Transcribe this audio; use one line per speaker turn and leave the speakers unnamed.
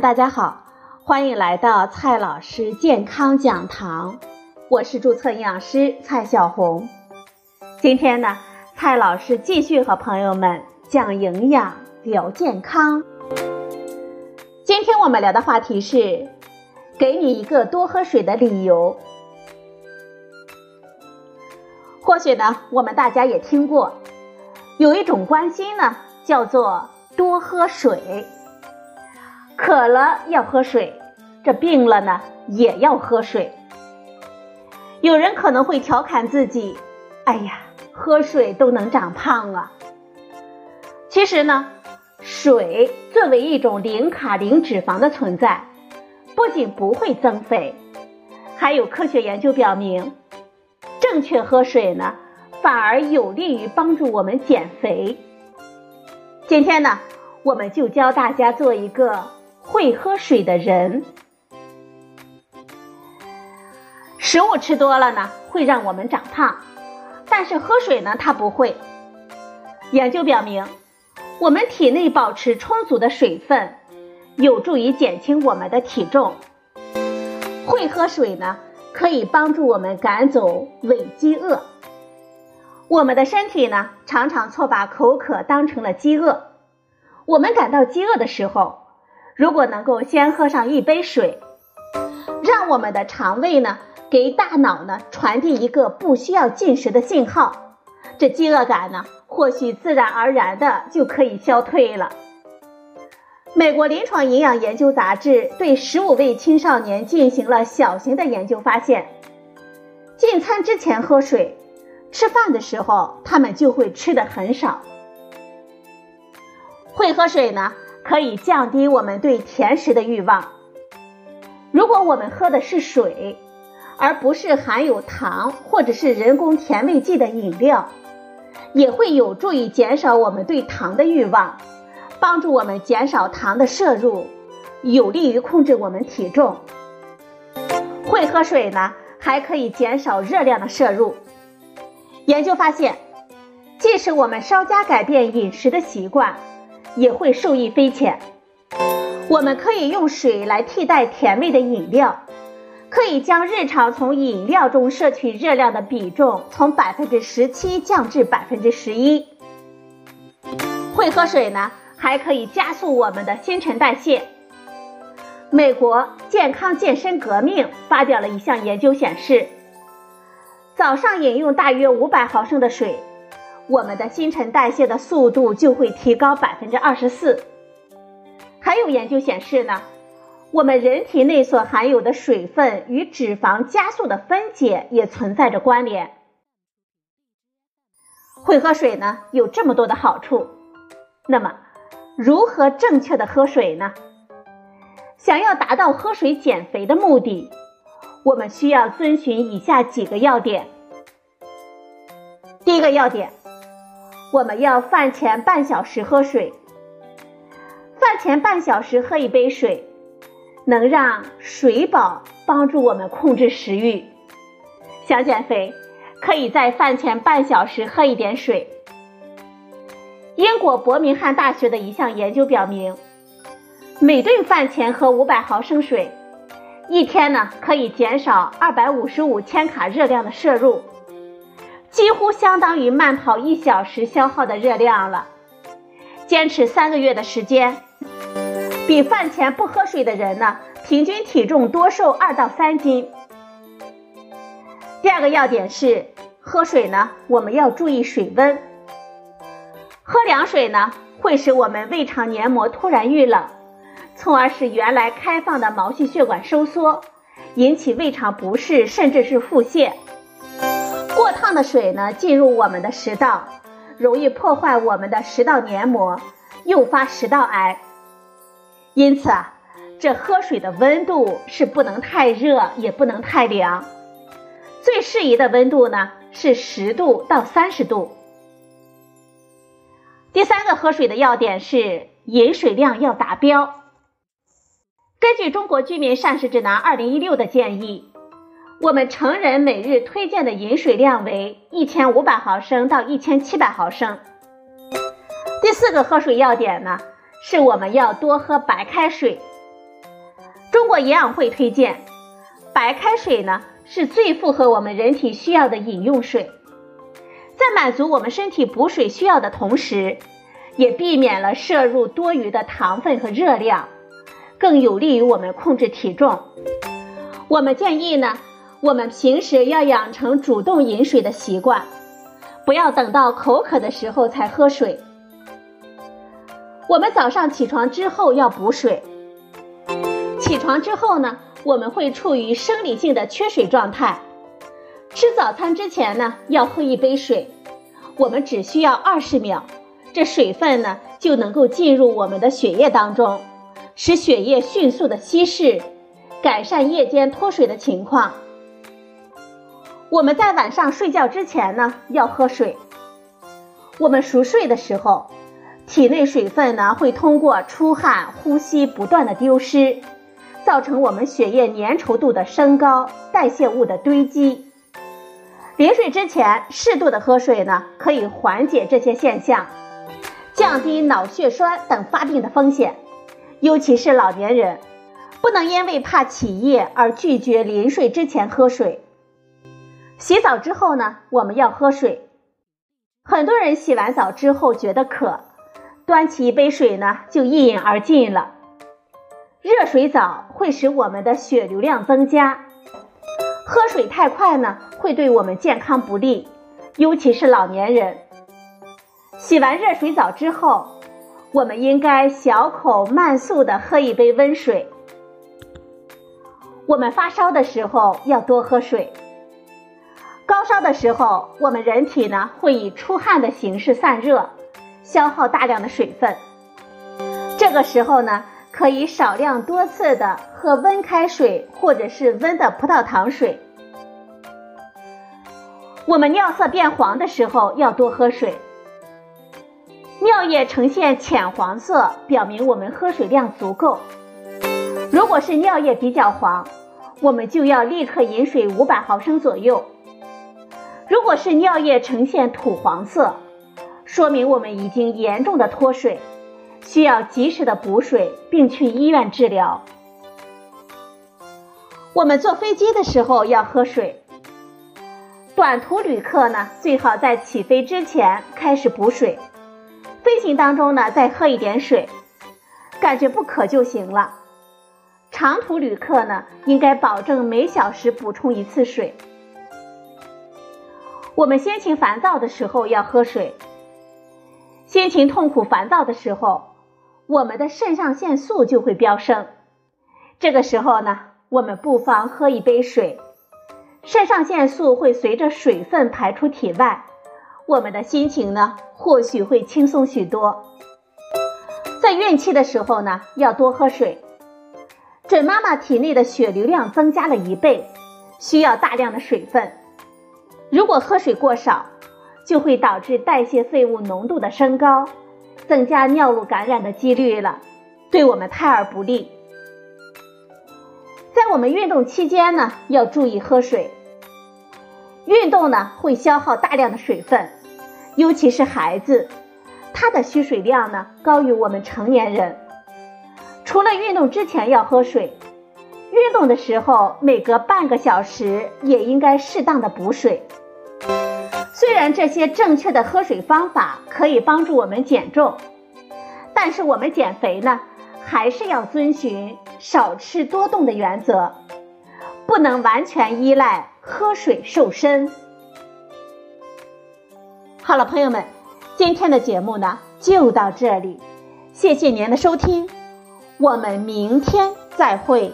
大家好，欢迎来到蔡老师健康讲堂，我是注册营养师蔡小红。今天呢，蔡老师继续和朋友们讲营养聊健康。今天我们聊的话题是，给你一个多喝水的理由。或许呢，我们大家也听过，有一种关心呢，叫做多喝水。渴了要喝水，这病了呢也要喝水。有人可能会调侃自己：“哎呀，喝水都能长胖啊！”其实呢，水作为一种零卡零脂肪的存在，不仅不会增肥，还有科学研究表明，正确喝水呢，反而有利于帮助我们减肥。今天呢，我们就教大家做一个。会喝水的人，食物吃多了呢，会让我们长胖，但是喝水呢，它不会。研究表明，我们体内保持充足的水分，有助于减轻我们的体重。会喝水呢，可以帮助我们赶走伪饥饿。我们的身体呢，常常错把口渴当成了饥饿。我们感到饥饿的时候，如果能够先喝上一杯水，让我们的肠胃呢给大脑呢传递一个不需要进食的信号，这饥饿感呢或许自然而然的就可以消退了。美国临床营养研究杂志对十五位青少年进行了小型的研究，发现进餐之前喝水，吃饭的时候他们就会吃的很少。会喝水呢？可以降低我们对甜食的欲望。如果我们喝的是水，而不是含有糖或者是人工甜味剂的饮料，也会有助于减少我们对糖的欲望，帮助我们减少糖的摄入，有利于控制我们体重。会喝水呢，还可以减少热量的摄入。研究发现，即使我们稍加改变饮食的习惯。也会受益匪浅。我们可以用水来替代甜味的饮料，可以将日常从饮料中摄取热量的比重从百分之十七降至百分之十一。会喝水呢，还可以加速我们的新陈代谢。美国健康健身革命发表了一项研究显示，早上饮用大约五百毫升的水。我们的新陈代谢的速度就会提高百分之二十四。还有研究显示呢，我们人体内所含有的水分与脂肪加速的分解也存在着关联。会喝水呢，有这么多的好处。那么，如何正确的喝水呢？想要达到喝水减肥的目的，我们需要遵循以下几个要点。第一个要点。我们要饭前半小时喝水，饭前半小时喝一杯水，能让水饱帮助我们控制食欲。想减肥，可以在饭前半小时喝一点水。英国伯明翰大学的一项研究表明，每顿饭前喝五百毫升水，一天呢可以减少二百五十五千卡热量的摄入。几乎相当于慢跑一小时消耗的热量了。坚持三个月的时间，比饭前不喝水的人呢，平均体重多瘦二到三斤。第二个要点是，喝水呢，我们要注意水温。喝凉水呢，会使我们胃肠黏膜突然遇冷，从而使原来开放的毛细血管收缩，引起胃肠不适，甚至是腹泻。的水呢，进入我们的食道，容易破坏我们的食道黏膜，诱发食道癌。因此啊，这喝水的温度是不能太热，也不能太凉，最适宜的温度呢是十度到三十度。第三个喝水的要点是饮水量要达标。根据《中国居民膳食指南（二零一六）》的建议。我们成人每日推荐的饮水量为一千五百毫升到一千七百毫升。第四个喝水要点呢，是我们要多喝白开水。中国营养会推荐，白开水呢是最符合我们人体需要的饮用水，在满足我们身体补水需要的同时，也避免了摄入多余的糖分和热量，更有利于我们控制体重。我们建议呢，我们平时要养成主动饮水的习惯，不要等到口渴的时候才喝水。我们早上起床之后要补水。起床之后呢，我们会处于生理性的缺水状态。吃早餐之前呢，要喝一杯水。我们只需要二十秒，这水分呢就能够进入我们的血液当中，使血液迅速的稀释，改善夜间脱水的情况。我们在晚上睡觉之前呢，要喝水。我们熟睡的时候，体内水分呢会通过出汗、呼吸不断的丢失。造成我们血液粘稠度的升高，代谢物的堆积。临睡之前适度的喝水呢，可以缓解这些现象，降低脑血栓等发病的风险。尤其是老年人，不能因为怕起夜而拒绝临睡之前喝水。洗澡之后呢，我们要喝水。很多人洗完澡之后觉得渴，端起一杯水呢，就一饮而尽了。热水澡会使我们的血流量增加，喝水太快呢，会对我们健康不利，尤其是老年人。洗完热水澡之后，我们应该小口慢速的喝一杯温水。我们发烧的时候要多喝水。高烧的时候，我们人体呢会以出汗的形式散热，消耗大量的水分。这个时候呢。可以少量多次的喝温开水或者是温的葡萄糖水。我们尿色变黄的时候要多喝水。尿液呈现浅黄色，表明我们喝水量足够。如果是尿液比较黄，我们就要立刻饮水五百毫升左右。如果是尿液呈现土黄色，说明我们已经严重的脱水。需要及时的补水，并去医院治疗。我们坐飞机的时候要喝水。短途旅客呢，最好在起飞之前开始补水，飞行当中呢再喝一点水，感觉不渴就行了。长途旅客呢，应该保证每小时补充一次水。我们心情烦躁的时候要喝水。心情痛苦、烦躁的时候。我们的肾上腺素就会飙升，这个时候呢，我们不妨喝一杯水，肾上腺素会随着水分排出体外，我们的心情呢或许会轻松许多。在孕期的时候呢，要多喝水，准妈妈体内的血流量增加了一倍，需要大量的水分，如果喝水过少，就会导致代谢废物浓度的升高。增加尿路感染的几率了，对我们胎儿不利。在我们运动期间呢，要注意喝水。运动呢会消耗大量的水分，尤其是孩子，他的需水量呢高于我们成年人。除了运动之前要喝水，运动的时候每隔半个小时也应该适当的补水。虽然这些正确的喝水方法可以帮助我们减重，但是我们减肥呢，还是要遵循少吃多动的原则，不能完全依赖喝水瘦身。好了，朋友们，今天的节目呢就到这里，谢谢您的收听，我们明天再会。